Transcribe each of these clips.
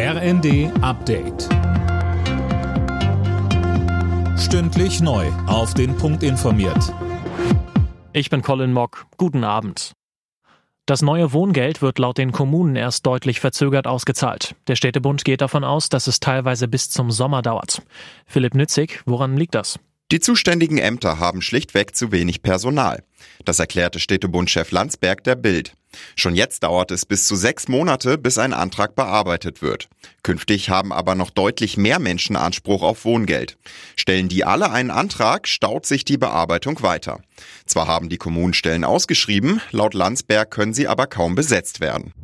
RND Update. Stündlich neu. Auf den Punkt informiert. Ich bin Colin Mock. Guten Abend. Das neue Wohngeld wird laut den Kommunen erst deutlich verzögert ausgezahlt. Der Städtebund geht davon aus, dass es teilweise bis zum Sommer dauert. Philipp Nützig, woran liegt das? Die zuständigen Ämter haben schlichtweg zu wenig Personal. Das erklärte Städtebundchef Landsberg der Bild. Schon jetzt dauert es bis zu sechs Monate, bis ein Antrag bearbeitet wird. Künftig haben aber noch deutlich mehr Menschen Anspruch auf Wohngeld. Stellen die alle einen Antrag, staut sich die Bearbeitung weiter. Zwar haben die Kommunen Stellen ausgeschrieben, laut Landsberg können sie aber kaum besetzt werden.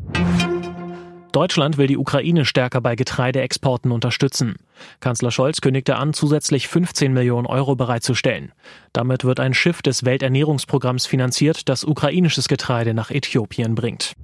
Deutschland will die Ukraine stärker bei Getreideexporten unterstützen. Kanzler Scholz kündigte an, zusätzlich 15 Millionen Euro bereitzustellen. Damit wird ein Schiff des Welternährungsprogramms finanziert, das ukrainisches Getreide nach Äthiopien bringt.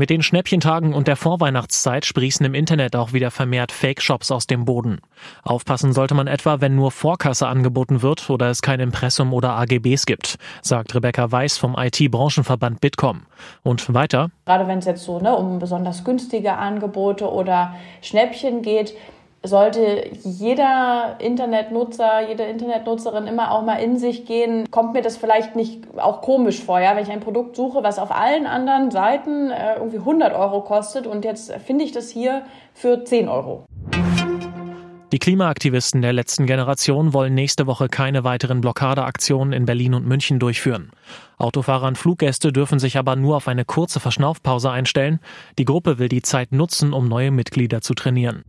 Mit den Schnäppchentagen und der Vorweihnachtszeit sprießen im Internet auch wieder vermehrt Fake-Shops aus dem Boden. Aufpassen sollte man etwa, wenn nur Vorkasse angeboten wird oder es kein Impressum oder AGBs gibt, sagt Rebecca Weiß vom IT-Branchenverband Bitkom. Und weiter. Gerade wenn es jetzt so ne, um besonders günstige Angebote oder Schnäppchen geht, sollte jeder Internetnutzer, jede Internetnutzerin immer auch mal in sich gehen, kommt mir das vielleicht nicht auch komisch vor, ja, wenn ich ein Produkt suche, was auf allen anderen Seiten äh, irgendwie 100 Euro kostet und jetzt finde ich das hier für 10 Euro. Die Klimaaktivisten der letzten Generation wollen nächste Woche keine weiteren Blockadeaktionen in Berlin und München durchführen. Autofahrer und Fluggäste dürfen sich aber nur auf eine kurze Verschnaufpause einstellen. Die Gruppe will die Zeit nutzen, um neue Mitglieder zu trainieren.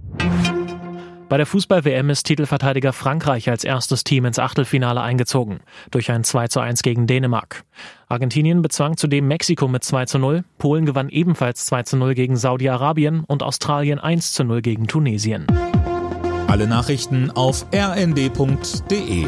Bei der Fußball-WM ist Titelverteidiger Frankreich als erstes Team ins Achtelfinale eingezogen, durch ein 2 zu 1 gegen Dänemark. Argentinien bezwang zudem Mexiko mit 2 zu 0, Polen gewann ebenfalls 2 zu 0 gegen Saudi-Arabien und Australien 1 zu 0 gegen Tunesien. Alle Nachrichten auf rnd.de